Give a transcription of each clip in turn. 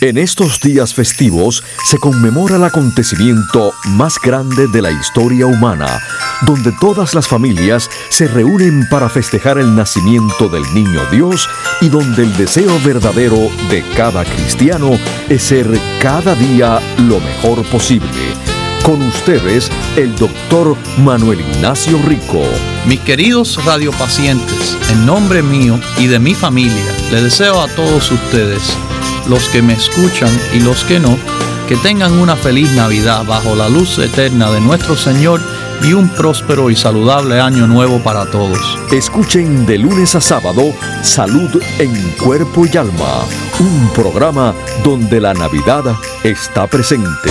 En estos días festivos se conmemora el acontecimiento más grande de la historia humana, donde todas las familias se reúnen para festejar el nacimiento del niño Dios y donde el deseo verdadero de cada cristiano es ser cada día lo mejor posible. Con ustedes, el doctor Manuel Ignacio Rico. Mis queridos radiopacientes, en nombre mío y de mi familia, le deseo a todos ustedes los que me escuchan y los que no, que tengan una feliz Navidad bajo la luz eterna de nuestro Señor y un próspero y saludable año nuevo para todos. Escuchen de lunes a sábado Salud en Cuerpo y Alma, un programa donde la Navidad está presente.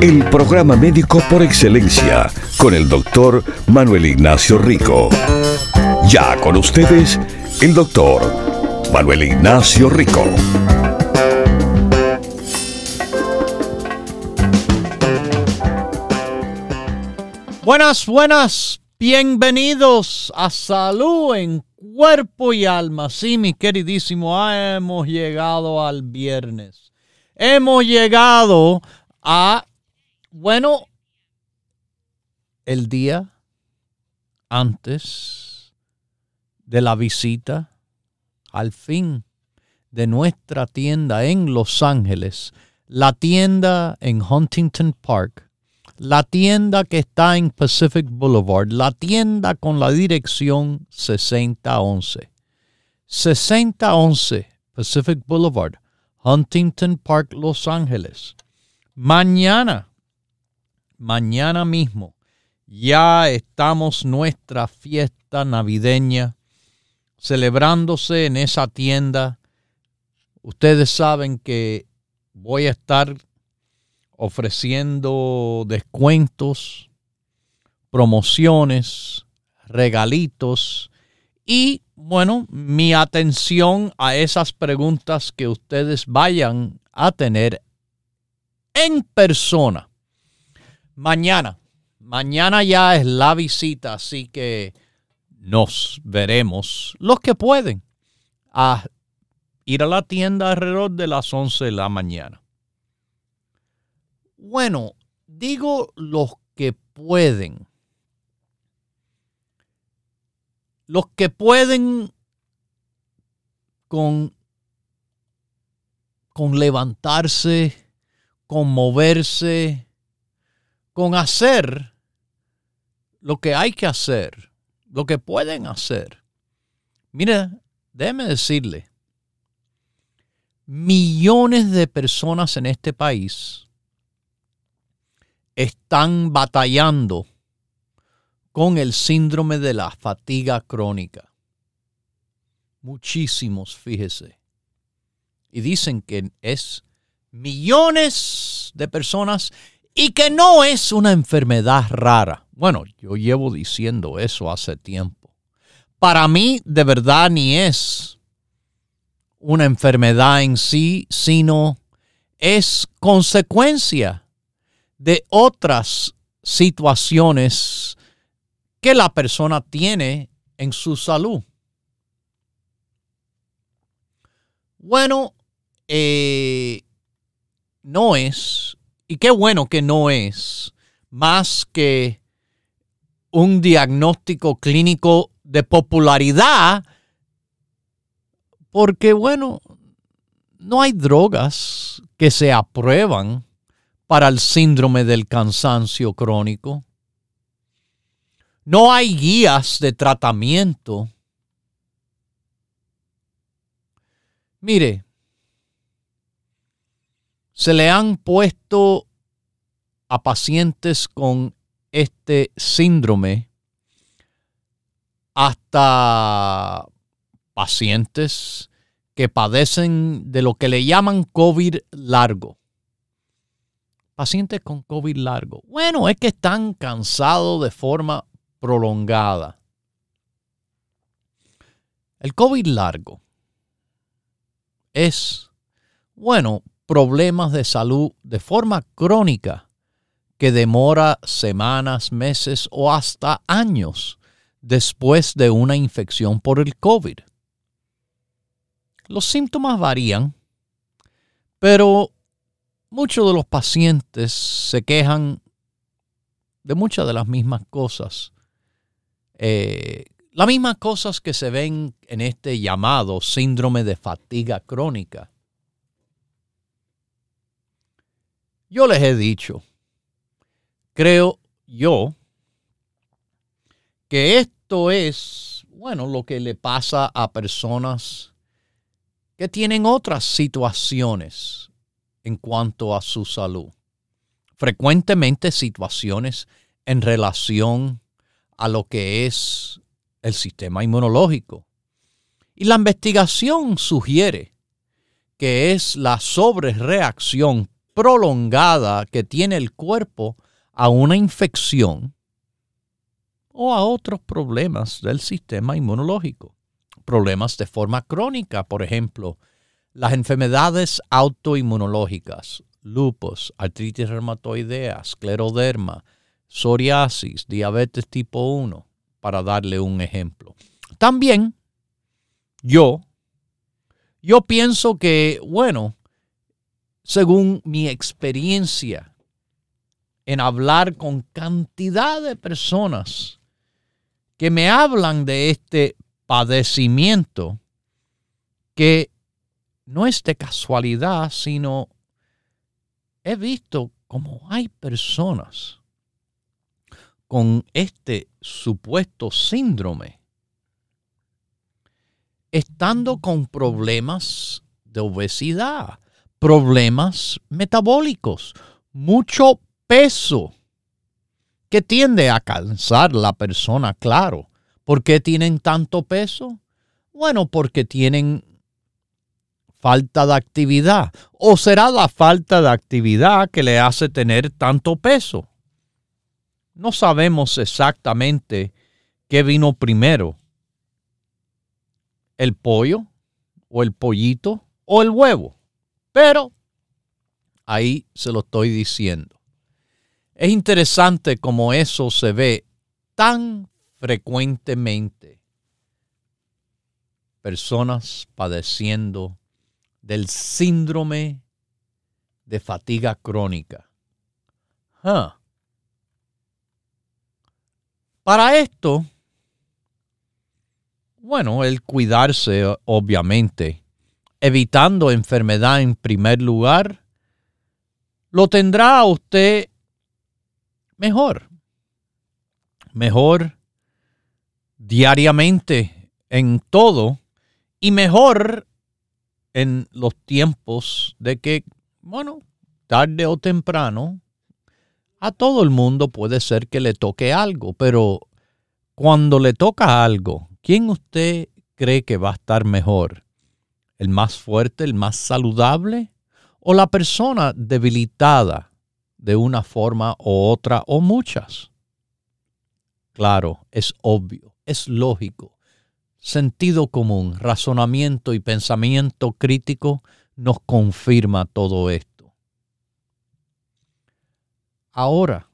El programa médico por excelencia con el doctor Manuel Ignacio Rico. Ya con ustedes, el doctor Manuel Ignacio Rico. Buenas, buenas, bienvenidos a Salud en Cuerpo y Alma. Sí, mi queridísimo, hemos llegado al viernes. Hemos llegado a, bueno, el día antes de la visita al fin de nuestra tienda en Los Ángeles, la tienda en Huntington Park, la tienda que está en Pacific Boulevard, la tienda con la dirección 6011. 6011 Pacific Boulevard, Huntington Park, Los Ángeles. Mañana, mañana mismo, ya estamos nuestra fiesta navideña celebrándose en esa tienda. Ustedes saben que voy a estar ofreciendo descuentos, promociones, regalitos y bueno, mi atención a esas preguntas que ustedes vayan a tener en persona. Mañana, Mañana ya es la visita, así que nos veremos los que pueden a ir a la tienda alrededor de las 11 de la mañana. Bueno, digo los que pueden. Los que pueden con, con levantarse, con moverse, con hacer lo que hay que hacer, lo que pueden hacer. Mire, déjeme decirle, millones de personas en este país están batallando con el síndrome de la fatiga crónica. Muchísimos, fíjese. Y dicen que es millones de personas y que no es una enfermedad rara. Bueno, yo llevo diciendo eso hace tiempo. Para mí, de verdad, ni es una enfermedad en sí, sino es consecuencia de otras situaciones que la persona tiene en su salud. Bueno, eh, no es, y qué bueno que no es, más que un diagnóstico clínico de popularidad porque, bueno, no hay drogas que se aprueban para el síndrome del cansancio crónico. No hay guías de tratamiento. Mire, se le han puesto a pacientes con este síndrome hasta pacientes que padecen de lo que le llaman COVID largo. pacientes con COVID largo. Bueno, es que están cansados de forma prolongada. El COVID largo es, bueno, problemas de salud de forma crónica que demora semanas, meses o hasta años después de una infección por el COVID. Los síntomas varían, pero muchos de los pacientes se quejan de muchas de las mismas cosas. Eh, las mismas cosas que se ven en este llamado síndrome de fatiga crónica. Yo les he dicho, creo yo, que esto es, bueno, lo que le pasa a personas que tienen otras situaciones en cuanto a su salud. Frecuentemente situaciones en relación a lo que es el sistema inmunológico. Y la investigación sugiere que es la sobrereacción prolongada que tiene el cuerpo a una infección o a otros problemas del sistema inmunológico problemas de forma crónica, por ejemplo, las enfermedades autoinmunológicas, lupus, artritis reumatoidea, escleroderma, psoriasis, diabetes tipo 1, para darle un ejemplo. También yo, yo pienso que, bueno, según mi experiencia en hablar con cantidad de personas que me hablan de este padecimiento que no es de casualidad, sino he visto como hay personas con este supuesto síndrome estando con problemas de obesidad, problemas metabólicos, mucho peso que tiende a cansar la persona, claro, ¿Por qué tienen tanto peso? Bueno, porque tienen falta de actividad. ¿O será la falta de actividad que le hace tener tanto peso? No sabemos exactamente qué vino primero. El pollo o el pollito o el huevo. Pero ahí se lo estoy diciendo. Es interesante cómo eso se ve tan frecuentemente personas padeciendo del síndrome de fatiga crónica. Para esto, bueno, el cuidarse, obviamente, evitando enfermedad en primer lugar, lo tendrá usted mejor. Mejor diariamente en todo y mejor en los tiempos de que, bueno, tarde o temprano, a todo el mundo puede ser que le toque algo, pero cuando le toca algo, ¿quién usted cree que va a estar mejor? ¿El más fuerte, el más saludable? ¿O la persona debilitada de una forma u otra o muchas? Claro, es obvio es lógico. Sentido común, razonamiento y pensamiento crítico nos confirma todo esto. Ahora,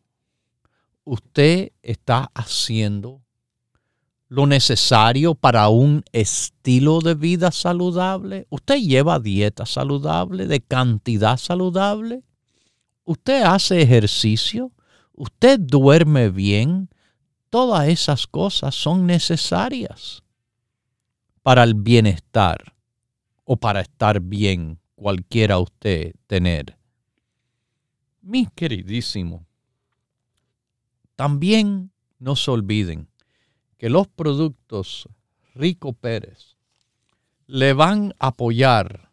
usted está haciendo lo necesario para un estilo de vida saludable. Usted lleva dieta saludable, de cantidad saludable. Usted hace ejercicio. Usted duerme bien. Todas esas cosas son necesarias para el bienestar o para estar bien, cualquiera usted tener. Mi queridísimo, también no se olviden que los productos Rico Pérez le van a apoyar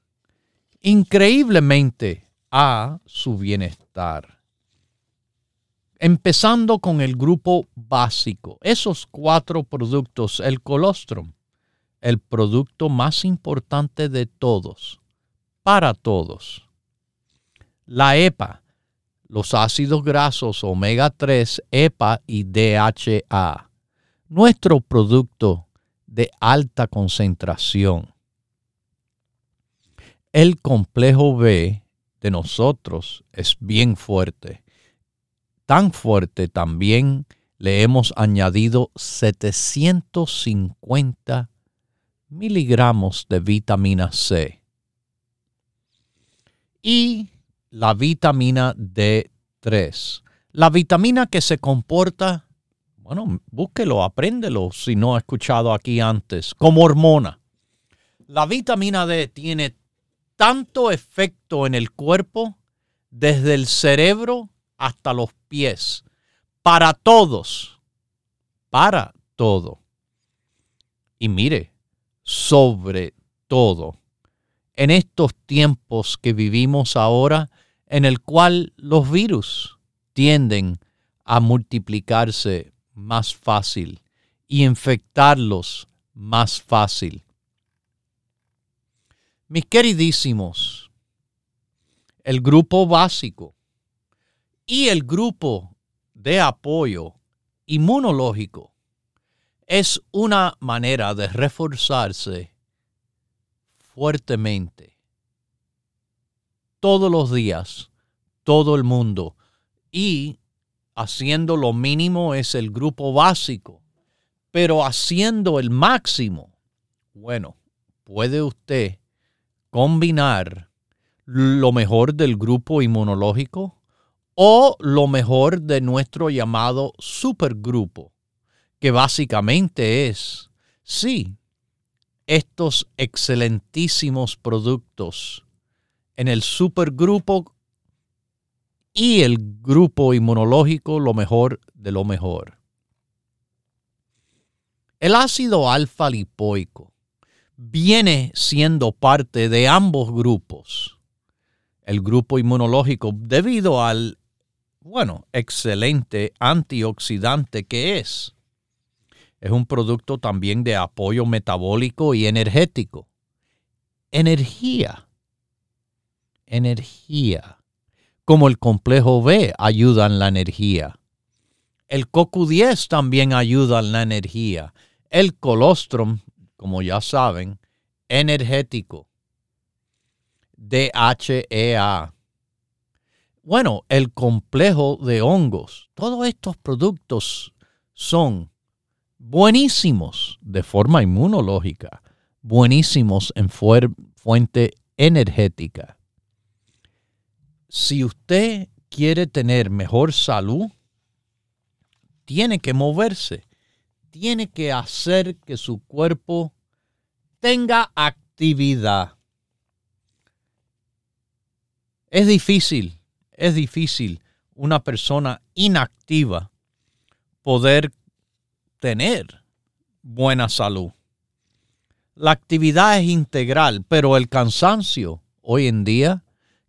increíblemente a su bienestar empezando con el grupo básico. Esos cuatro productos, el colostrum, el producto más importante de todos, para todos. La EPA, los ácidos grasos omega 3, EPA y DHA. Nuestro producto de alta concentración. El complejo B de nosotros es bien fuerte. Tan fuerte también le hemos añadido 750 miligramos de vitamina C. Y la vitamina D3. La vitamina que se comporta, bueno, búsquelo, apréndelo si no ha escuchado aquí antes, como hormona. La vitamina D tiene tanto efecto en el cuerpo, desde el cerebro hasta los pies, para todos, para todo. Y mire, sobre todo, en estos tiempos que vivimos ahora, en el cual los virus tienden a multiplicarse más fácil y infectarlos más fácil. Mis queridísimos, el grupo básico y el grupo de apoyo inmunológico es una manera de reforzarse fuertemente todos los días, todo el mundo, y haciendo lo mínimo es el grupo básico, pero haciendo el máximo, bueno, puede usted combinar lo mejor del grupo inmunológico o lo mejor de nuestro llamado supergrupo, que básicamente es, sí, estos excelentísimos productos en el supergrupo y el grupo inmunológico lo mejor de lo mejor. El ácido alfa lipoico viene siendo parte de ambos grupos. El grupo inmunológico debido al, bueno, excelente antioxidante que es. Es un producto también de apoyo metabólico y energético. Energía. Energía. Como el complejo B ayuda en la energía. El CoQ10 también ayuda en la energía. El colostrum como ya saben, energético, DHEA. Bueno, el complejo de hongos, todos estos productos son buenísimos de forma inmunológica, buenísimos en fuente energética. Si usted quiere tener mejor salud, tiene que moverse tiene que hacer que su cuerpo tenga actividad. Es difícil, es difícil una persona inactiva poder tener buena salud. La actividad es integral, pero el cansancio hoy en día,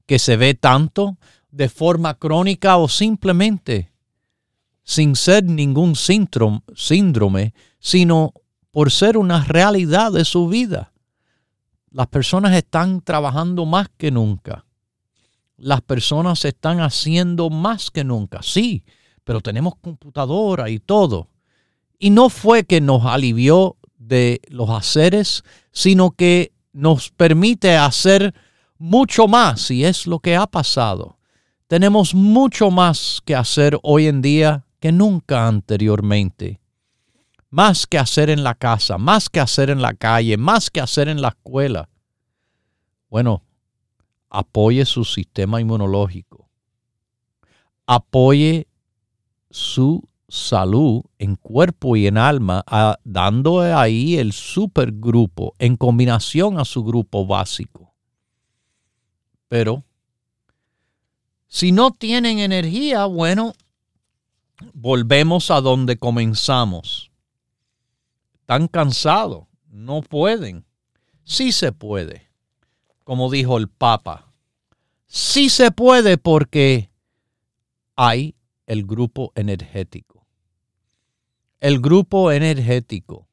que se ve tanto de forma crónica o simplemente sin ser ningún síndrome, sino por ser una realidad de su vida. Las personas están trabajando más que nunca. Las personas están haciendo más que nunca. Sí, pero tenemos computadora y todo. Y no fue que nos alivió de los haceres, sino que nos permite hacer mucho más y es lo que ha pasado. Tenemos mucho más que hacer hoy en día que nunca anteriormente. Más que hacer en la casa, más que hacer en la calle, más que hacer en la escuela. Bueno, apoye su sistema inmunológico. Apoye su salud en cuerpo y en alma, dando ahí el supergrupo en combinación a su grupo básico. Pero si no tienen energía, bueno, volvemos a donde comenzamos. Están cansados, no pueden. Sí se puede, como dijo el Papa. Sí se puede porque hay el grupo energético. El grupo energético,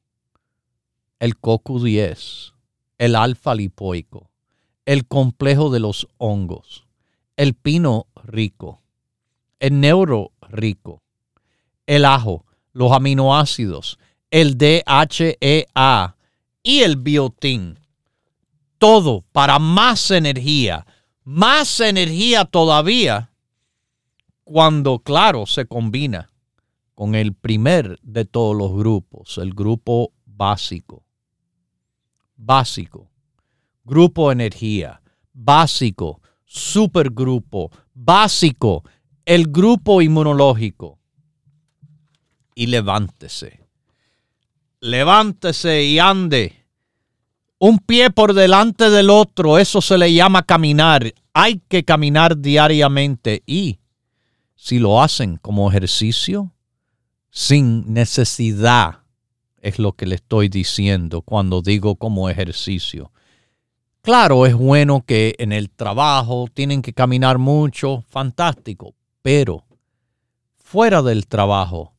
el CoQ10, el alfa lipoico, el complejo de los hongos, el pino rico, el neuro rico, el ajo, los aminoácidos, el DHEA y el biotín. Todo para más energía, más energía todavía cuando, claro, se combina con el primer de todos los grupos, el grupo básico. Básico. Grupo energía. Básico. Supergrupo. Básico. El grupo inmunológico. Y levántese. Levántese y ande. Un pie por delante del otro. Eso se le llama caminar. Hay que caminar diariamente. Y si lo hacen como ejercicio, sin necesidad, es lo que le estoy diciendo cuando digo como ejercicio. Claro, es bueno que en el trabajo tienen que caminar mucho, fantástico, pero fuera del trabajo,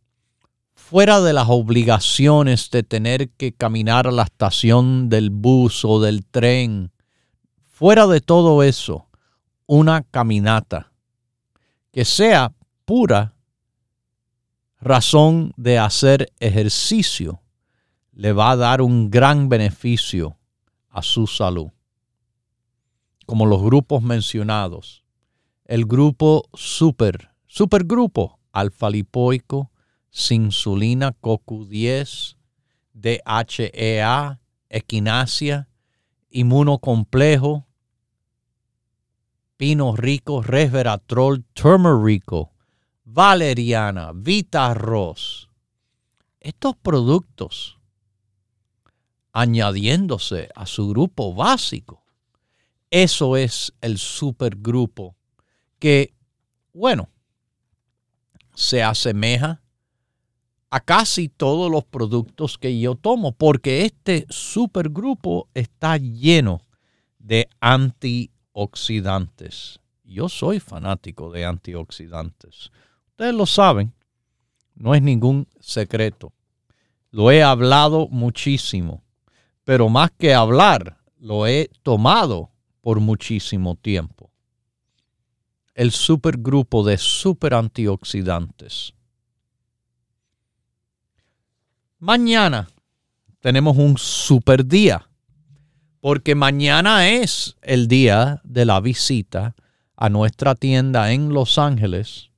fuera de las obligaciones de tener que caminar a la estación del bus o del tren, fuera de todo eso, una caminata que sea pura razón de hacer ejercicio le va a dar un gran beneficio a su salud. Como los grupos mencionados, el grupo super, supergrupo alfa-lipoico, insulina, CoQ10, DHEA, equinacia, inmunocomplejo, pino rico, resveratrol, turmerico, valeriana, vita arroz. Estos productos, añadiéndose a su grupo básico, eso es el supergrupo que, bueno, se asemeja a casi todos los productos que yo tomo, porque este supergrupo está lleno de antioxidantes. Yo soy fanático de antioxidantes. Ustedes lo saben, no es ningún secreto. Lo he hablado muchísimo, pero más que hablar, lo he tomado por muchísimo tiempo. El supergrupo de super antioxidantes. Mañana tenemos un super día, porque mañana es el día de la visita a nuestra tienda en Los Ángeles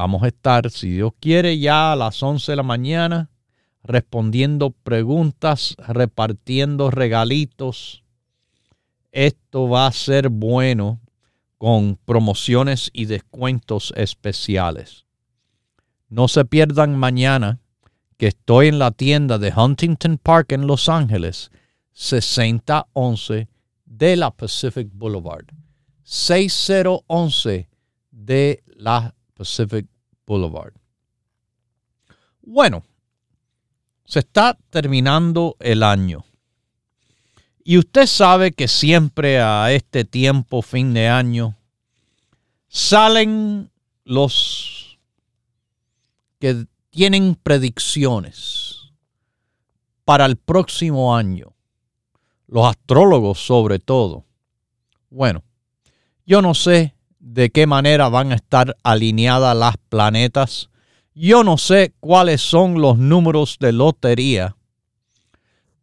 Vamos a estar, si Dios quiere, ya a las 11 de la mañana respondiendo preguntas, repartiendo regalitos. Esto va a ser bueno con promociones y descuentos especiales. No se pierdan mañana que estoy en la tienda de Huntington Park en Los Ángeles, 6011 de la Pacific Boulevard. 6011 de la Pacific Boulevard. Bueno, se está terminando el año. Y usted sabe que siempre a este tiempo, fin de año, salen los que tienen predicciones para el próximo año. Los astrólogos sobre todo. Bueno, yo no sé de qué manera van a estar alineadas las planetas. Yo no sé cuáles son los números de lotería,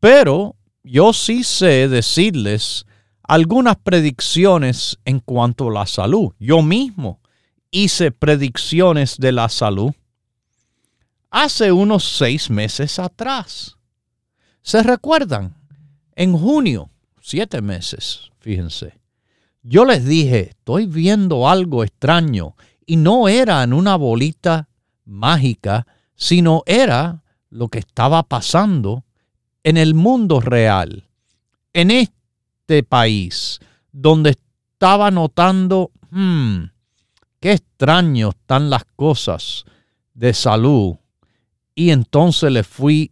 pero yo sí sé decirles algunas predicciones en cuanto a la salud. Yo mismo hice predicciones de la salud hace unos seis meses atrás. ¿Se recuerdan? En junio, siete meses, fíjense. Yo les dije, estoy viendo algo extraño y no era en una bolita mágica, sino era lo que estaba pasando en el mundo real, en este país, donde estaba notando, hmm, qué extraño están las cosas de salud. Y entonces le fui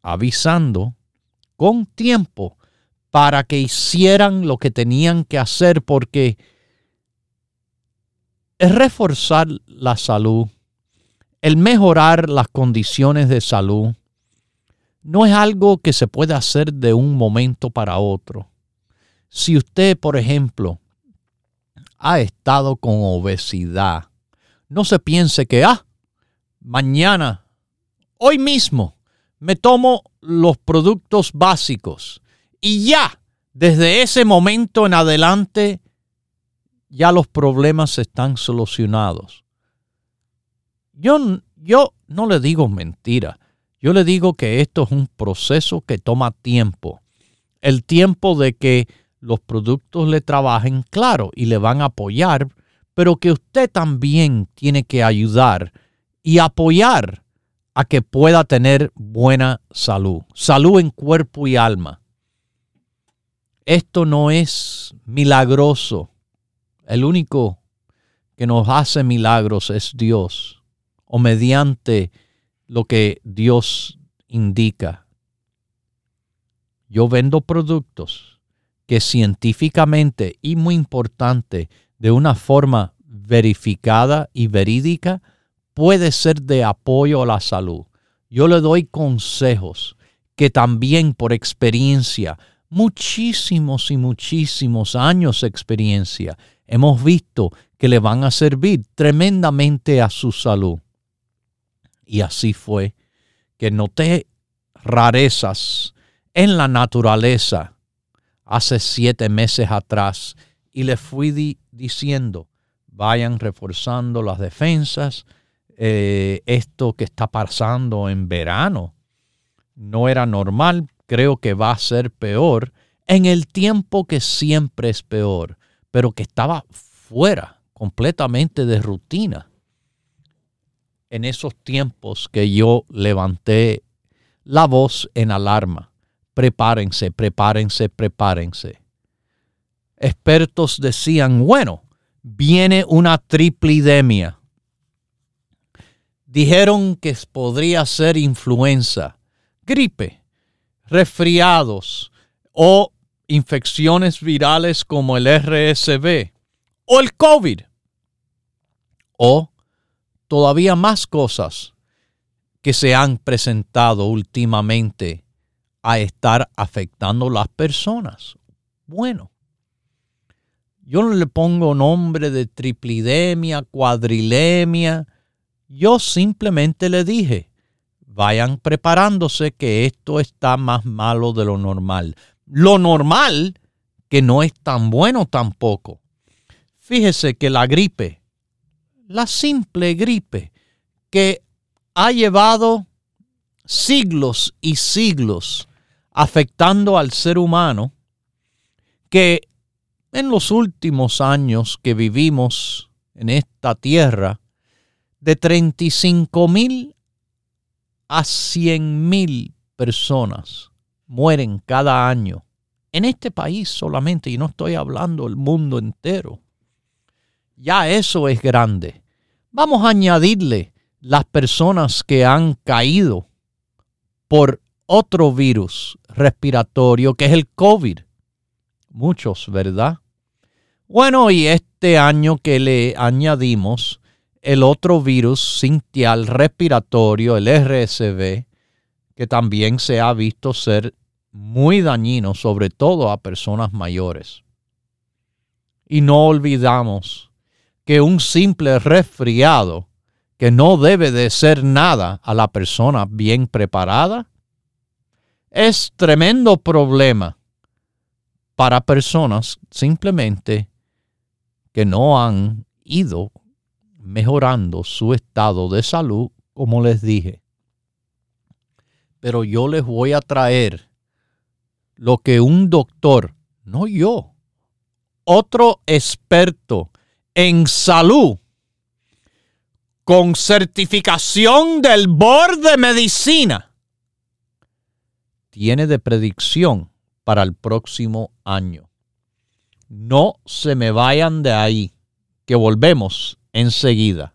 avisando con tiempo para que hicieran lo que tenían que hacer porque es reforzar la salud, el mejorar las condiciones de salud, no es algo que se puede hacer de un momento para otro. Si usted, por ejemplo, ha estado con obesidad no se piense que, ah, mañana, hoy mismo, me tomo los productos básicos y ya, desde ese momento en adelante, ya los problemas están solucionados. Yo, yo no le digo mentira, yo le digo que esto es un proceso que toma tiempo. El tiempo de que los productos le trabajen, claro, y le van a apoyar, pero que usted también tiene que ayudar y apoyar a que pueda tener buena salud, salud en cuerpo y alma. Esto no es milagroso. El único que nos hace milagros es Dios, o mediante lo que Dios indica. Yo vendo productos que científicamente y muy importante, de una forma verificada y verídica, puede ser de apoyo a la salud. Yo le doy consejos que también por experiencia, muchísimos y muchísimos años de experiencia, hemos visto que le van a servir tremendamente a su salud. Y así fue que noté rarezas en la naturaleza hace siete meses atrás y le fui diciendo, vayan reforzando las defensas, eh, esto que está pasando en verano no era normal, creo que va a ser peor en el tiempo que siempre es peor, pero que estaba fuera completamente de rutina. En esos tiempos que yo levanté la voz en alarma, prepárense, prepárense, prepárense. Expertos decían, bueno, viene una triplidemia Dijeron que podría ser influenza, gripe, resfriados o infecciones virales como el RSV o el COVID o todavía más cosas que se han presentado últimamente a estar afectando las personas. Bueno, yo no le pongo nombre de triplidemia, cuadrilemia, yo simplemente le dije, vayan preparándose que esto está más malo de lo normal. Lo normal que no es tan bueno tampoco. Fíjese que la gripe, la simple gripe, que ha llevado siglos y siglos afectando al ser humano, que en los últimos años que vivimos en esta tierra, de 35 mil a 100 mil personas mueren cada año en este país solamente, y no estoy hablando del mundo entero. Ya eso es grande. Vamos a añadirle las personas que han caído por otro virus respiratorio que es el COVID. Muchos, ¿verdad? Bueno, y este año que le añadimos el otro virus sintial respiratorio, el RSV, que también se ha visto ser muy dañino, sobre todo a personas mayores. Y no olvidamos que un simple resfriado, que no debe de ser nada a la persona bien preparada, es tremendo problema para personas simplemente que no han ido mejorando su estado de salud, como les dije. Pero yo les voy a traer lo que un doctor, no yo, otro experto en salud, con certificación del Board de Medicina, tiene de predicción para el próximo año. No se me vayan de ahí, que volvemos enseguida.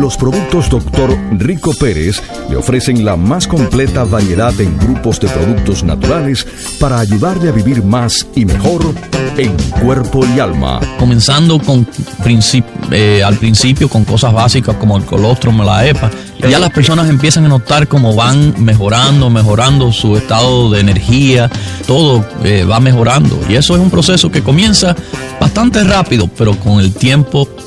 Los productos Dr. Rico Pérez le ofrecen la más completa variedad en grupos de productos naturales para ayudarle a vivir más y mejor en cuerpo y alma. Comenzando con eh, al principio con cosas básicas como el colostrum, la EPA, ya las personas empiezan a notar cómo van mejorando, mejorando su estado de energía, todo eh, va mejorando. Y eso es un proceso que comienza bastante rápido, pero con el tiempo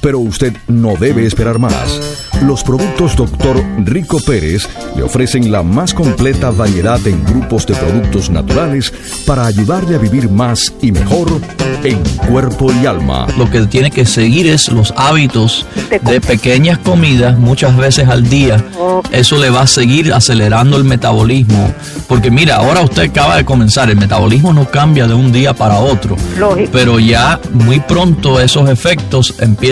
pero usted no debe esperar más. Los productos Dr. Rico Pérez le ofrecen la más completa variedad en grupos de productos naturales para ayudarle a vivir más y mejor en cuerpo y alma. Lo que tiene que seguir es los hábitos de pequeñas comidas muchas veces al día. Eso le va a seguir acelerando el metabolismo. Porque mira, ahora usted acaba de comenzar, el metabolismo no cambia de un día para otro. Pero ya muy pronto esos efectos empiezan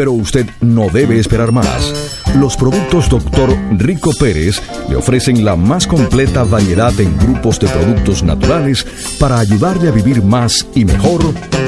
pero usted no debe esperar más. Los productos Dr. Rico Pérez le ofrecen la más completa variedad en grupos de productos naturales para ayudarle a vivir más y mejor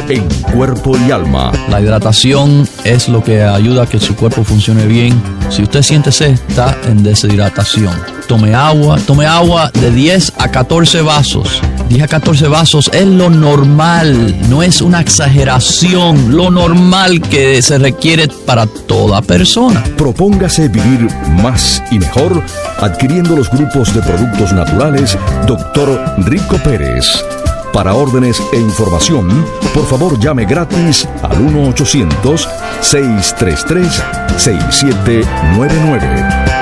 en cuerpo y alma. La hidratación es lo que ayuda a que su cuerpo funcione bien. Si usted siente sed, está en deshidratación. Tome agua, tome agua de 10 a 14 vasos 10 a 14 vasos es lo normal, no es una exageración, lo normal que se requiere para toda persona. Propóngase vivir más y mejor adquiriendo los grupos de productos naturales Dr. Rico Pérez. Para órdenes e información, por favor llame gratis al 1-800-633-6799.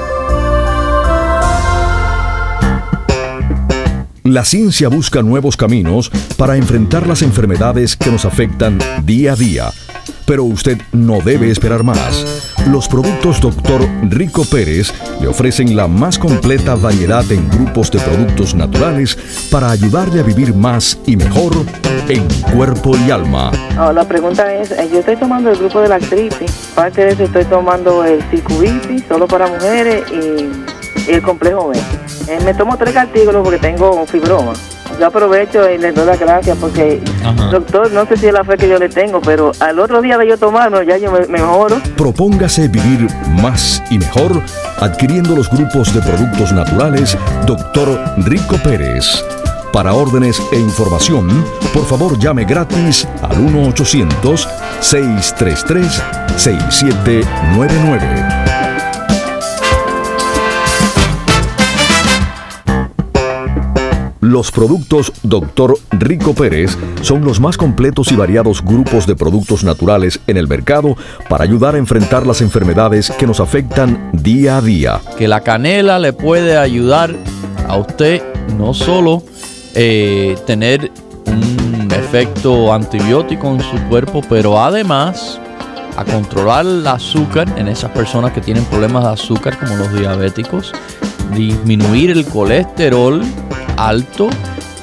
La ciencia busca nuevos caminos para enfrentar las enfermedades que nos afectan día a día. Pero usted no debe esperar más. Los productos Dr. Rico Pérez le ofrecen la más completa variedad en grupos de productos naturales para ayudarle a vivir más y mejor en cuerpo y alma. la pregunta es, eh, yo estoy tomando el grupo de la artritis, parte de eso estoy tomando el Cicubici, solo para mujeres y el complejo B. Eh, me tomo tres artículos porque tengo fibroma. Yo aprovecho y les doy las gracias porque, doctor, no sé si es la fe que yo le tengo, pero al otro día de yo tomarlo ya yo me mejoro. Propóngase vivir más y mejor adquiriendo los grupos de productos naturales Dr. Rico Pérez. Para órdenes e información, por favor llame gratis al 1-800-633-6799. Los productos Dr. Rico Pérez son los más completos y variados grupos de productos naturales en el mercado para ayudar a enfrentar las enfermedades que nos afectan día a día. Que la canela le puede ayudar a usted no solo eh, tener un efecto antibiótico en su cuerpo, pero además a controlar el azúcar en esas personas que tienen problemas de azúcar como los diabéticos, disminuir el colesterol alto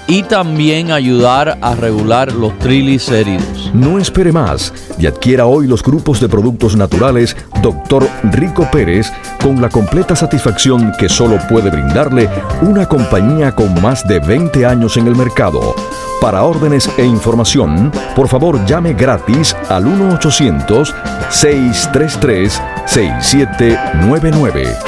y también ayudar a regular los triglicéridos. No espere más y adquiera hoy los grupos de productos naturales Dr. Rico Pérez con la completa satisfacción que solo puede brindarle una compañía con más de 20 años en el mercado. Para órdenes e información, por favor llame gratis al 1-800-633-6799.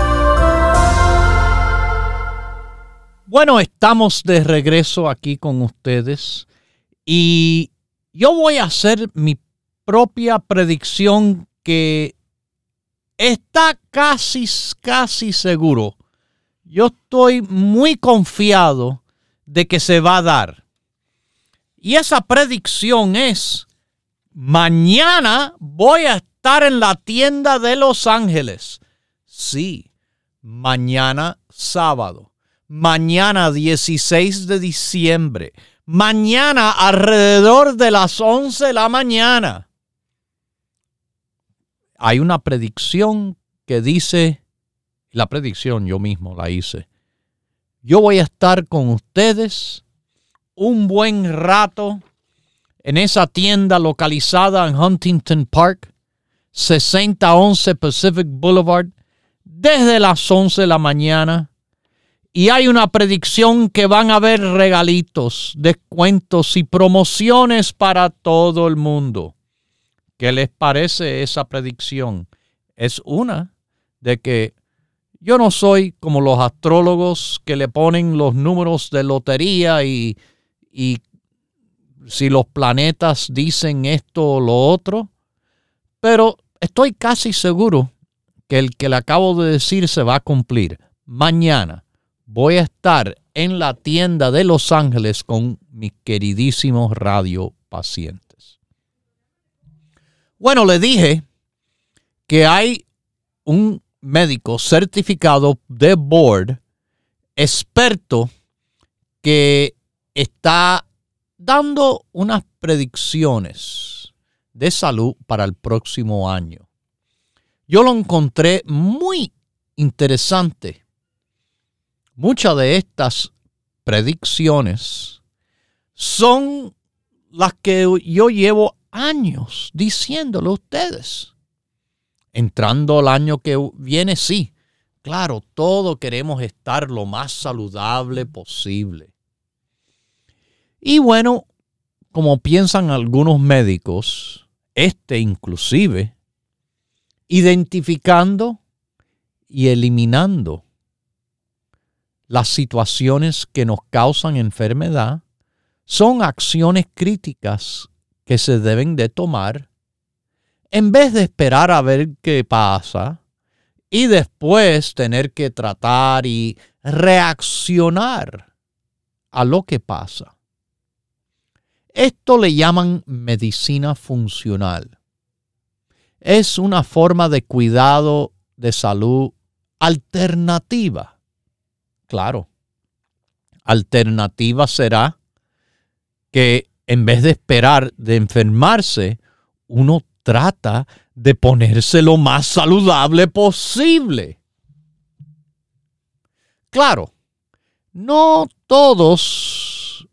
Bueno, estamos de regreso aquí con ustedes y yo voy a hacer mi propia predicción que está casi, casi seguro. Yo estoy muy confiado de que se va a dar. Y esa predicción es, mañana voy a estar en la tienda de Los Ángeles. Sí, mañana sábado mañana 16 de diciembre, mañana alrededor de las 11 de la mañana. Hay una predicción que dice, la predicción yo mismo la hice, yo voy a estar con ustedes un buen rato en esa tienda localizada en Huntington Park, 6011 Pacific Boulevard, desde las 11 de la mañana y hay una predicción que van a haber regalitos, descuentos y promociones para todo el mundo. ¿Qué les parece esa predicción? Es una de que yo no soy como los astrólogos que le ponen los números de lotería y, y si los planetas dicen esto o lo otro, pero estoy casi seguro que el que le acabo de decir se va a cumplir. Mañana, voy a estar en la tienda de Los Ángeles con mis queridísimos radio pacientes. Bueno, le dije que hay un médico certificado de board, experto, que está dando unas predicciones de salud para el próximo año. Yo lo encontré muy interesante muchas de estas predicciones son las que yo llevo años diciéndole a ustedes. Entrando el año que viene, sí. Claro, todos queremos estar lo más saludable posible. Y bueno, como piensan algunos médicos, este inclusive, identificando y eliminando las situaciones que nos causan enfermedad son acciones críticas que se deben de tomar en vez de esperar a ver qué pasa y después tener que tratar y reaccionar a lo que pasa. Esto le llaman medicina funcional. Es una forma de cuidado de salud alternativa Claro. Alternativa será que en vez de esperar de enfermarse, uno trata de ponerse lo más saludable posible. Claro, no todos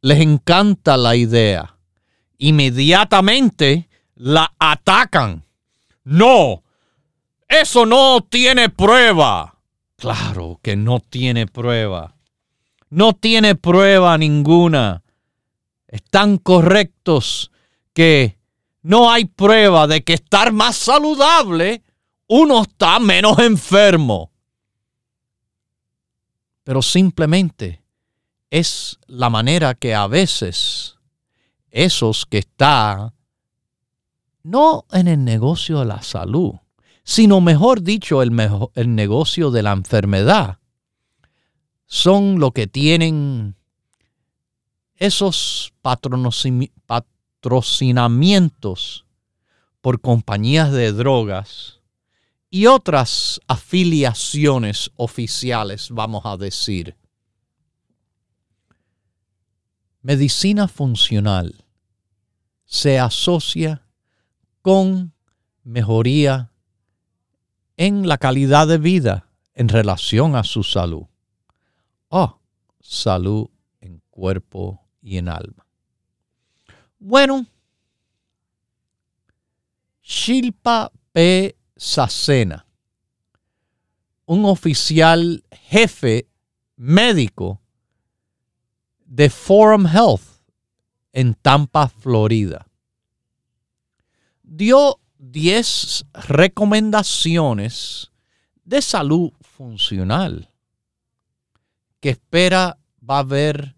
les encanta la idea. Inmediatamente la atacan. No, eso no tiene prueba. Claro que no tiene prueba. No tiene prueba ninguna. están correctos que no hay prueba de que estar más saludable uno está menos enfermo. Pero simplemente es la manera que a veces esos que están no en el negocio de la salud, sino mejor dicho, el, el negocio de la enfermedad, son lo que tienen esos patrocinamientos por compañías de drogas y otras afiliaciones oficiales, vamos a decir. Medicina funcional se asocia con mejoría en la calidad de vida en relación a su salud. Oh, salud en cuerpo y en alma. Bueno, Shilpa P. Sacena, un oficial jefe médico de Forum Health en Tampa, Florida, dio 10 recomendaciones de salud funcional que espera va a haber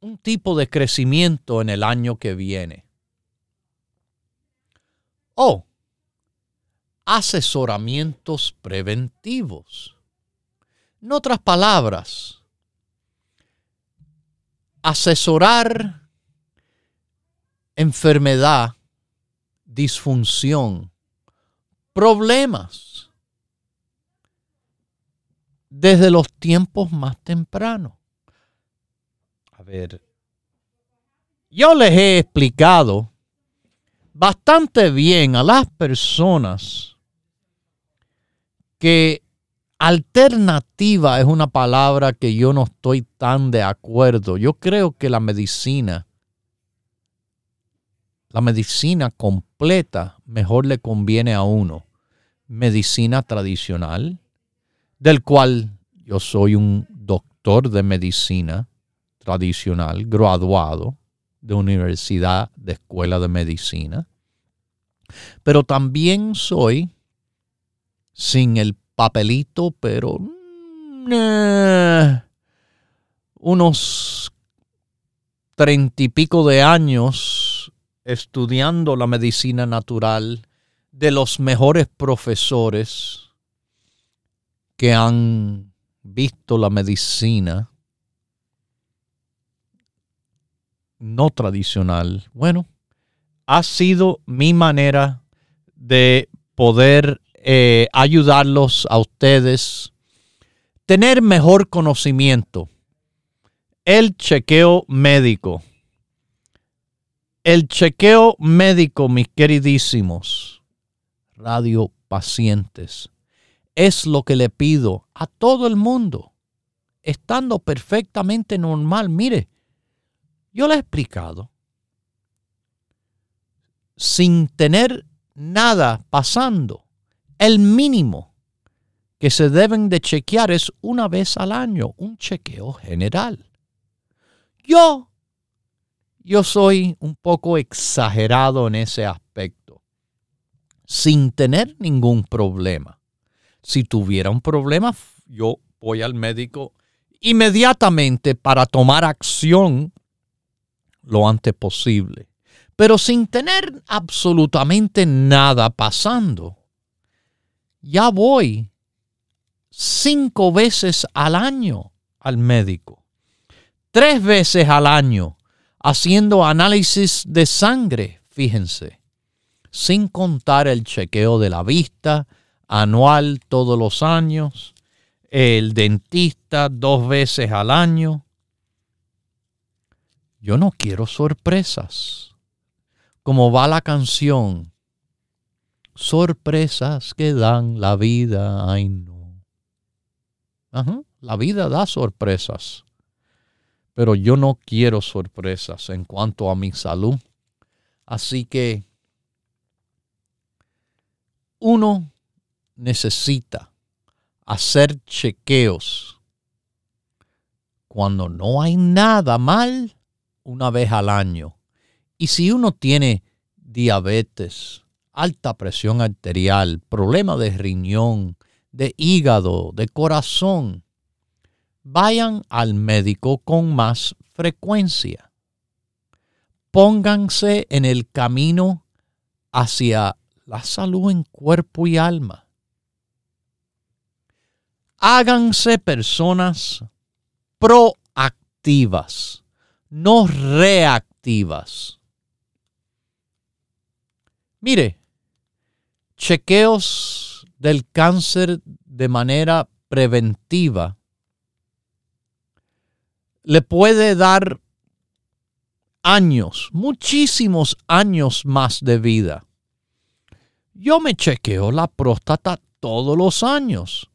un tipo de crecimiento en el año que viene. O asesoramientos preventivos. En otras palabras, asesorar enfermedad, disfunción, problemas desde los tiempos más tempranos. A ver, yo les he explicado bastante bien a las personas que alternativa es una palabra que yo no estoy tan de acuerdo. Yo creo que la medicina, la medicina completa, mejor le conviene a uno. Medicina tradicional, del cual yo soy un doctor de medicina tradicional, graduado de universidad, de escuela de medicina, pero también soy, sin el papelito, pero mm, unos treinta y pico de años estudiando la medicina natural de los mejores profesores que han visto la medicina no tradicional, bueno, ha sido mi manera de poder eh, ayudarlos a ustedes, tener mejor conocimiento, el chequeo médico. El chequeo médico, mis queridísimos radio pacientes, es lo que le pido a todo el mundo, estando perfectamente normal. Mire, yo le he explicado, sin tener nada pasando, el mínimo que se deben de chequear es una vez al año, un chequeo general. Yo, yo soy un poco exagerado en ese aspecto, sin tener ningún problema si tuviera un problema, yo voy al médico inmediatamente para tomar acción lo antes posible. Pero sin tener absolutamente nada pasando. Ya voy cinco veces al año al médico. Tres veces al año haciendo análisis de sangre, fíjense. Sin contar el chequeo de la vista, anual todos los años, el dentista dos veces al año. Yo no quiero sorpresas. Como va la canción, sorpresas que dan la vida, ay no. la vida da sorpresas, pero yo no quiero sorpresas en cuanto a mi salud. Así que uno necesita hacer chequeos cuando no hay nada mal, una vez al año. Y si uno tiene diabetes, alta presión arterial, problema de riñón, de hígado, de corazón, vayan al médico con más frecuencia. Pónganse en el camino hacia la salud en cuerpo y alma. Háganse personas proactivas, no reactivas. Mire, chequeos del cáncer de manera preventiva le puede dar años, muchísimos años más de vida. Yo me chequeo la próstata todos los años,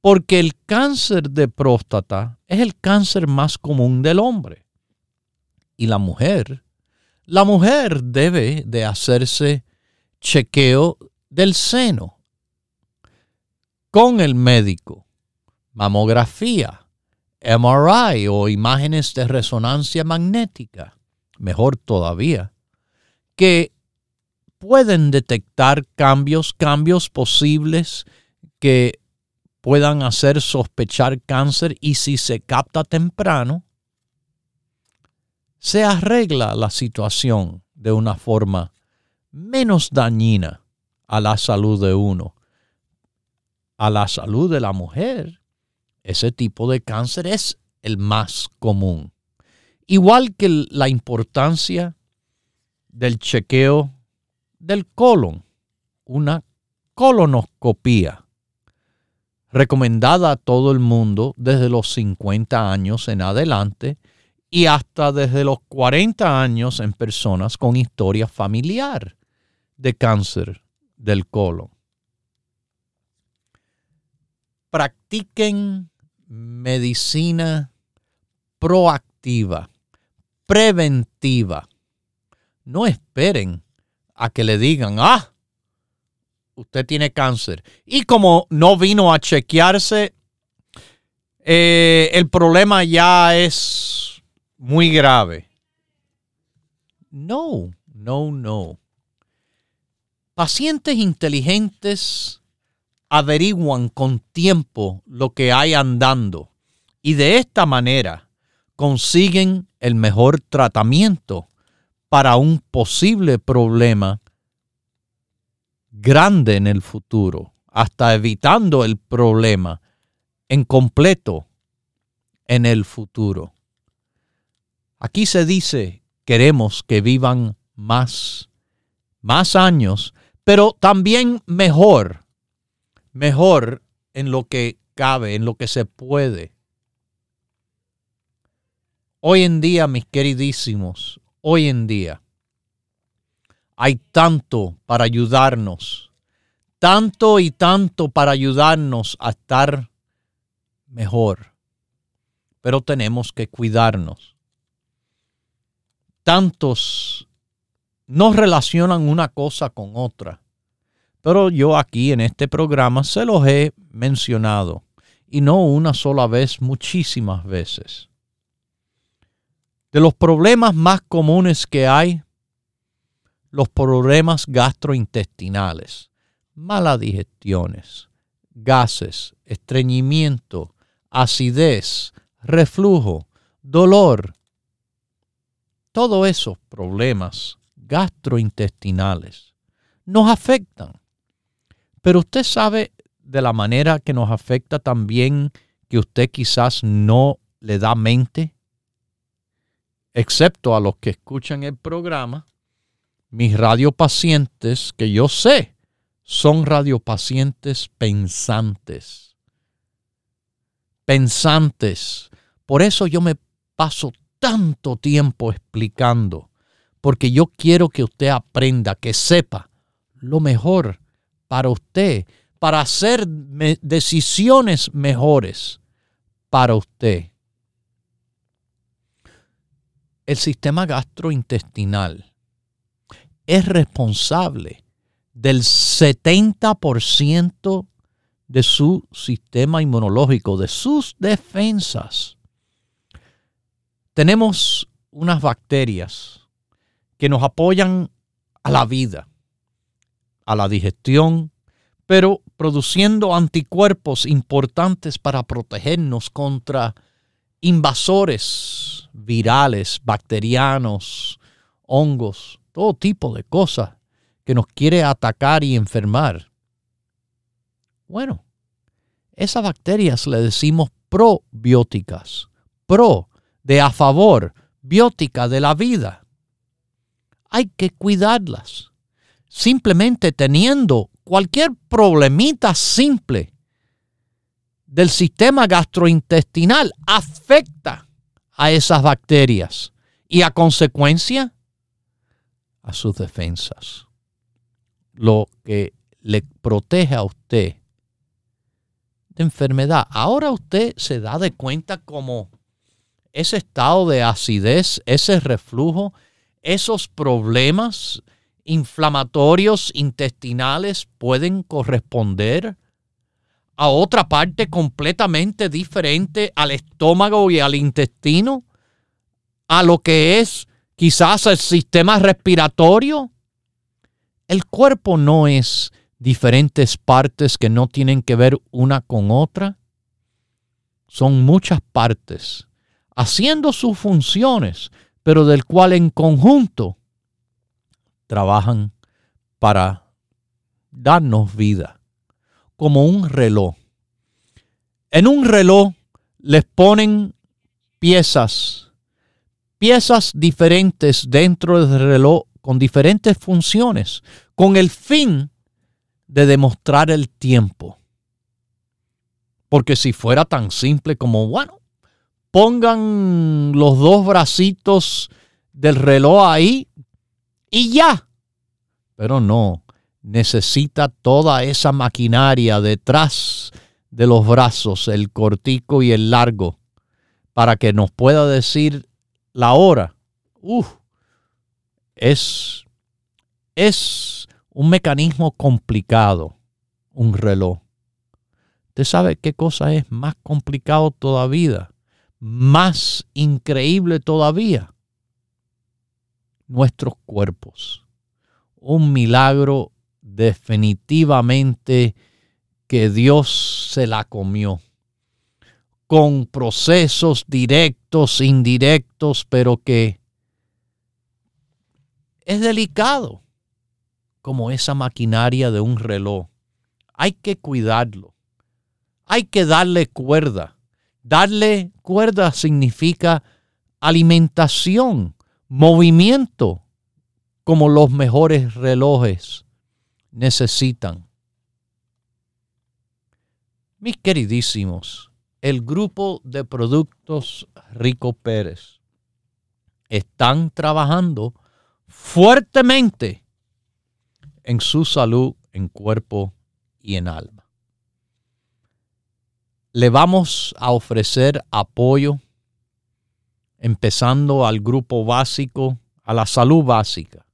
porque el cáncer de próstata es el cáncer más común del hombre. Y la mujer, la mujer debe de hacerse chequeo del seno con el médico, mamografía, MRI o imágenes de resonancia magnética, mejor todavía, que pueden detectar cambios, cambios posibles que puedan hacer sospechar cáncer y si se capta temprano, se arregla la situación de una forma menos dañina a la salud de uno, a la salud de la mujer. Ese tipo de cáncer es el más común. Igual que la importancia del chequeo del colon, una colonoscopía recomendada a todo el mundo desde los 50 años en adelante y hasta desde los 40 años en personas con historia familiar de cáncer del colon. Practiquen medicina proactiva, preventiva. No esperen a que le digan, ah, usted tiene cáncer. Y como no vino a chequearse, eh, el problema ya es muy grave. No, no, no. Pacientes inteligentes averiguan con tiempo lo que hay andando y de esta manera consiguen el mejor tratamiento para un posible problema grande en el futuro, hasta evitando el problema en completo en el futuro. Aquí se dice, queremos que vivan más, más años pero también mejor, mejor en lo que cabe, en lo que se puede. Hoy en día, mis queridísimos, hoy en día hay tanto para ayudarnos, tanto y tanto para ayudarnos a estar mejor, pero tenemos que cuidarnos. Tantos no relacionan una cosa con otra. Pero yo aquí en este programa se los he mencionado y no una sola vez, muchísimas veces. De los problemas más comunes que hay, los problemas gastrointestinales, malas digestiones, gases, estreñimiento, acidez, reflujo, dolor. Todos esos problemas gastrointestinales nos afectan. Pero usted sabe de la manera que nos afecta también que usted quizás no le da mente, excepto a los que escuchan el programa, mis radiopacientes, que yo sé son radiopacientes pensantes. Pensantes. Por eso yo me paso tanto tiempo explicando porque yo quiero que usted aprenda, que sepa lo mejor para usted, para hacer decisiones mejores para usted. El sistema gastrointestinal es responsable del 70% de su sistema inmunológico, de sus defensas. Tenemos unas bacterias que nos apoyan a la vida, a la digestión, pero produciendo anticuerpos importantes para protegernos contra invasores virales, bacterianos, hongos, todo tipo de cosas que nos quiere atacar y enfermar. Bueno, esas bacterias le decimos probióticas, pro de a favor, biótica de la vida. Hay que cuidarlas. Simplemente teniendo cualquier problemita simple del sistema gastrointestinal afecta a esas bacterias y a consecuencia a sus defensas. Lo que le protege a usted de enfermedad. Ahora usted se da de cuenta como ese estado de acidez, ese reflujo, esos problemas inflamatorios intestinales pueden corresponder a otra parte completamente diferente al estómago y al intestino, a lo que es quizás el sistema respiratorio. El cuerpo no es diferentes partes que no tienen que ver una con otra. Son muchas partes haciendo sus funciones, pero del cual en conjunto trabajan para darnos vida como un reloj. En un reloj les ponen piezas, piezas diferentes dentro del reloj con diferentes funciones, con el fin de demostrar el tiempo. Porque si fuera tan simple como, bueno, pongan los dos bracitos del reloj ahí y ya. Pero no, necesita toda esa maquinaria detrás de los brazos, el cortico y el largo, para que nos pueda decir la hora. Uf, es, es un mecanismo complicado, un reloj. ¿Usted sabe qué cosa es más complicado todavía? Más increíble todavía. Nuestros cuerpos. Un milagro definitivamente que Dios se la comió con procesos directos, indirectos, pero que es delicado, como esa maquinaria de un reloj. Hay que cuidarlo, hay que darle cuerda. Darle cuerda significa alimentación, movimiento, como los mejores relojes necesitan. Mis queridísimos, el grupo de productos Rico Pérez están trabajando fuertemente en su salud en cuerpo y en alma. Le vamos a ofrecer apoyo empezando al grupo básico, a la salud básica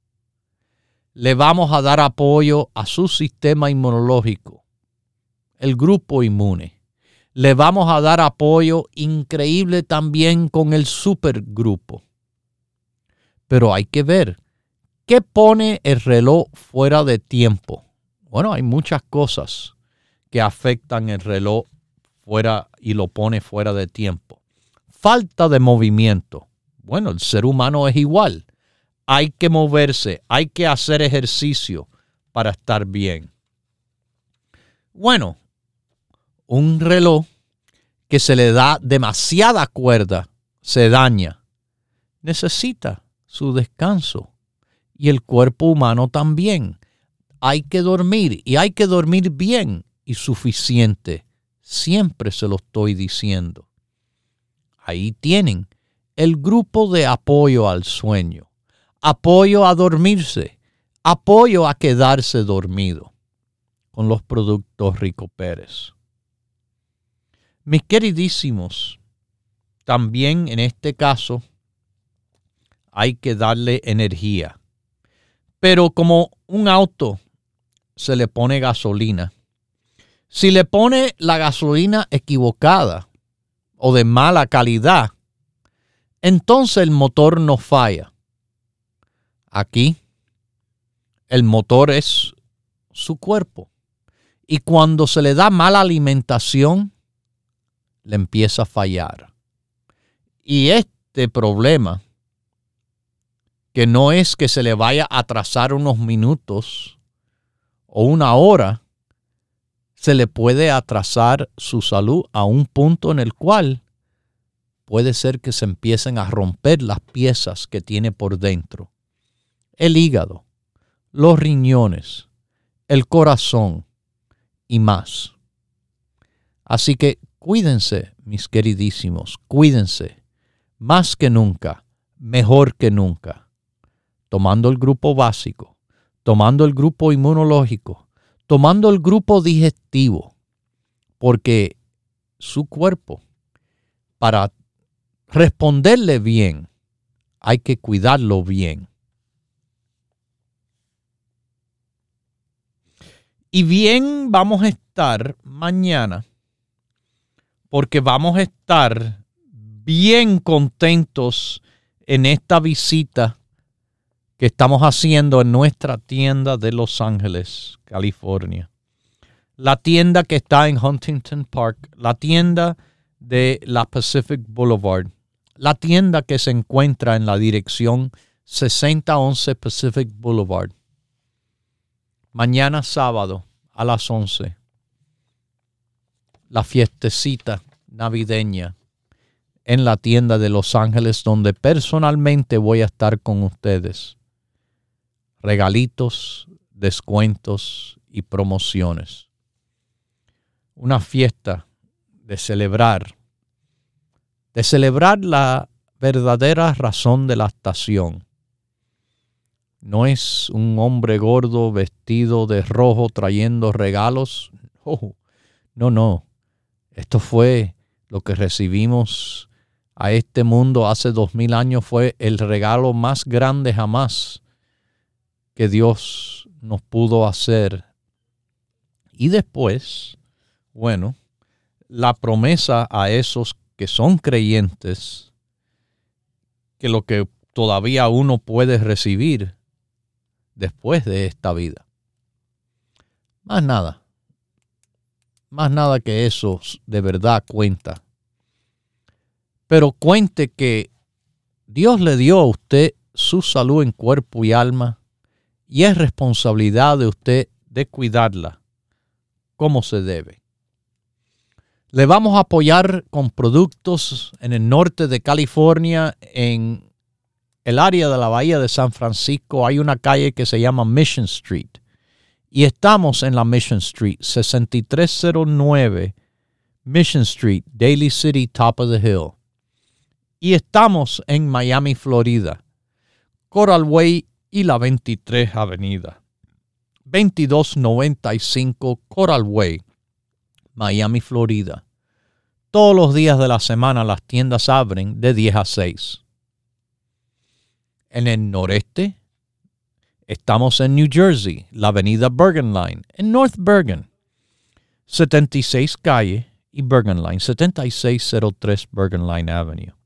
le vamos a dar apoyo a su sistema inmunológico, el grupo inmune. Le vamos a dar apoyo increíble también con el supergrupo. Pero hay que ver, ¿qué pone el reloj fuera de tiempo? Bueno, hay muchas cosas que afectan el reloj fuera y lo pone fuera de tiempo. Falta de movimiento. Bueno, el ser humano es igual hay que moverse, hay que hacer ejercicio para estar bien. Bueno, un reloj que se le da demasiada cuerda se daña. Necesita su descanso. Y el cuerpo humano también. Hay que dormir y hay que dormir bien y suficiente. Siempre se lo estoy diciendo. Ahí tienen. El grupo de apoyo al sueño. Apoyo a dormirse, apoyo a quedarse dormido. Con los productos Rico Pérez. Mis queridísimos, también en este caso hay que darle energía. Pero como un auto se le pone gasolina, si le pone la gasolina equivocada o de mala calidad, entonces el motor no falla. Aquí el motor es su cuerpo. Y cuando se le da mala alimentación, le empieza a fallar. Y este problema, que no es que se le vaya a atrasar unos minutos o una hora, se le puede atrasar su salud a un punto en el cual puede ser que se empiecen a romper las piezas que tiene por dentro. El hígado, los riñones, el corazón y más. Así que cuídense, mis queridísimos, cuídense, más que nunca, mejor que nunca, tomando el grupo básico, tomando el grupo inmunológico, tomando el grupo digestivo, porque su cuerpo, para responderle bien, hay que cuidarlo bien. Y bien vamos a estar mañana, porque vamos a estar bien contentos en esta visita que estamos haciendo en nuestra tienda de Los Ángeles, California. La tienda que está en Huntington Park, la tienda de la Pacific Boulevard, la tienda que se encuentra en la dirección 6011 Pacific Boulevard. Mañana sábado, a las 11. La fiestecita navideña en la tienda de Los Ángeles donde personalmente voy a estar con ustedes. Regalitos, descuentos y promociones. Una fiesta de celebrar, de celebrar la verdadera razón de la estación no es un hombre gordo vestido de rojo trayendo regalos. no, no. Esto fue lo que recibimos a este mundo hace dos mil años. Fue el regalo más grande jamás que Dios nos pudo hacer. Y después, bueno, la promesa a esos que son creyentes, que lo que todavía uno puede recibir después de esta vida. Más nada. Más nada que eso de verdad cuenta. Pero cuente que Dios le dio a usted su salud en cuerpo y alma y es responsabilidad de usted de cuidarla como se debe. Le vamos a apoyar con productos en el norte de California, en el área de la bahía de San Francisco hay una calle que se llama Mission Street. Y estamos en la Mission Street, 6309 Mission Street, Daly City, Top of the Hill. Y estamos en Miami, Florida, Coral Way y la 23 Avenida. 2295 Coral Way, Miami, Florida. Todos los días de la semana las tiendas abren de 10 a 6 en el noreste. Estamos en New Jersey, la avenida Bergen Line, en North Bergen. 76 calle y Bergen Line, 7603 Bergen Line Avenue.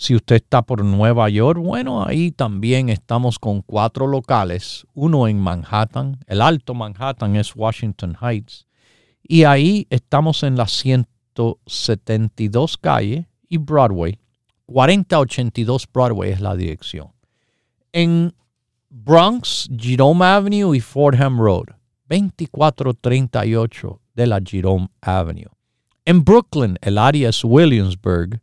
Si usted está por Nueva York, bueno, ahí también estamos con cuatro locales, uno en Manhattan, el Alto Manhattan es Washington Heights, y ahí estamos en la 172 calle y Broadway, 4082 Broadway es la dirección. En Bronx, Jerome Avenue y Fordham Road, 2438 de la Jerome Avenue. En Brooklyn, el área es Williamsburg.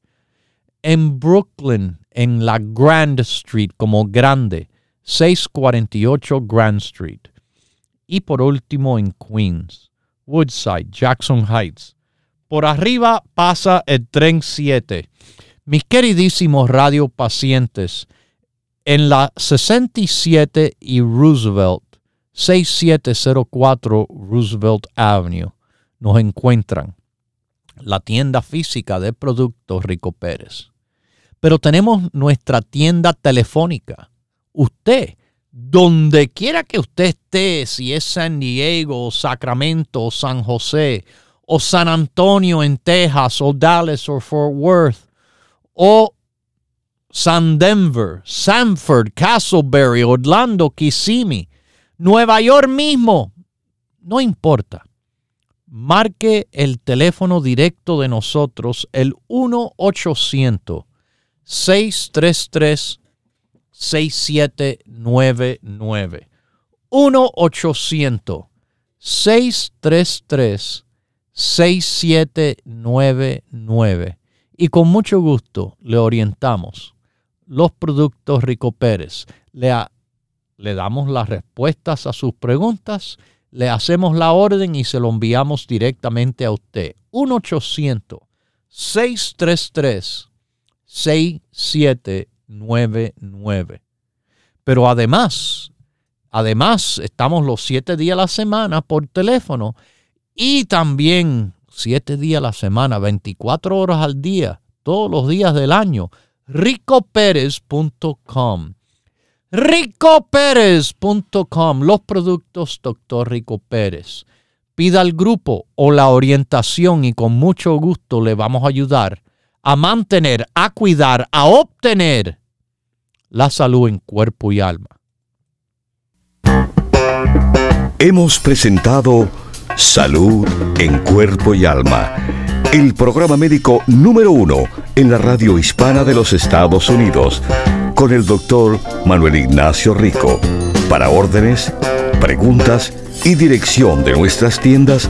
En Brooklyn, en la Grand Street, como grande, 648 Grand Street. Y por último, en Queens, Woodside, Jackson Heights. Por arriba pasa el tren 7 mis queridísimos radiopacientes, en la 67 y Roosevelt, 6704 Roosevelt Avenue, nos encuentran la tienda física de productos Rico Pérez. Pero tenemos nuestra tienda telefónica. Usted, donde quiera que usted esté, si es San Diego, Sacramento, San José, o San Antonio en Texas, o Dallas, o Fort Worth, o San Denver, Sanford, Castleberry, Orlando, Kissimmee, Nueva York mismo. No importa. Marque el teléfono directo de nosotros, el 1-800-633-6799. 1-800-633-6799. Y con mucho gusto le orientamos los productos Rico Pérez. Le, le damos las respuestas a sus preguntas, le hacemos la orden y se lo enviamos directamente a usted. 1-800-633-6799. Pero además, además, estamos los siete días a la semana por teléfono y también siete días a la semana, 24 horas al día, todos los días del año ricoperez.com. ricoperez.com, los productos Dr. Rico Pérez. Pida al grupo o la orientación y con mucho gusto le vamos a ayudar a mantener, a cuidar, a obtener la salud en cuerpo y alma. Hemos presentado Salud en Cuerpo y Alma el programa médico número uno en la radio hispana de los Estados Unidos, con el doctor Manuel Ignacio Rico. Para órdenes, preguntas y dirección de nuestras tiendas,